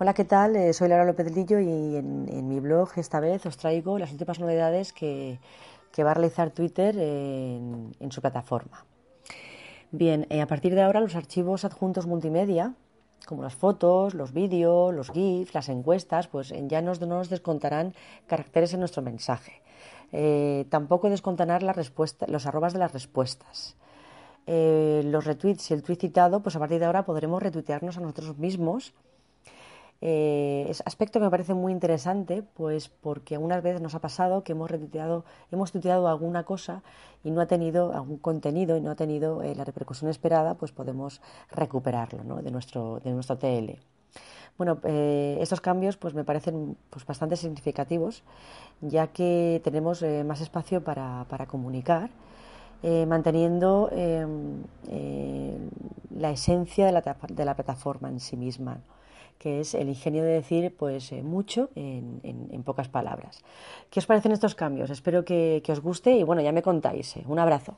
Hola, ¿qué tal? Eh, soy Laura López Lillo y en, mi blog esta vez os traigo las últimas novedades que, va a realizar Twitter en, su plataforma. Bien, eh, a partir de ahora los archivos adjuntos multimedia, como las fotos, los vídeos, los GIFs, las encuestas, pues ya nos, no nos descontarán caracteres en nuestro mensaje. Eh, tampoco descontarán los arrobas de las respuestas. los retweets y el tweet citado, pues a partir de ahora podremos retuitearnos a nosotros mismos eh, es aspecto que me parece muy interesante, pues porque algunas veces nos ha pasado que hemos retuiteado, hemos tuiteado alguna cosa y no ha tenido algún contenido y no ha tenido eh, la repercusión esperada, pues podemos recuperarlo de, nuestro, de nuestro TL. Bueno, eh, estos cambios pues me parecen pues, bastante significativos, ya que tenemos más espacio para, comunicar, manteniendo em, la esencia de la, de la plataforma en sí misma que es el ingenio de decir pues eh, mucho en, pocas palabras. ¿Qué os parecen estos cambios? Espero que, os guste y bueno, ya me contáis. Eh. Un abrazo.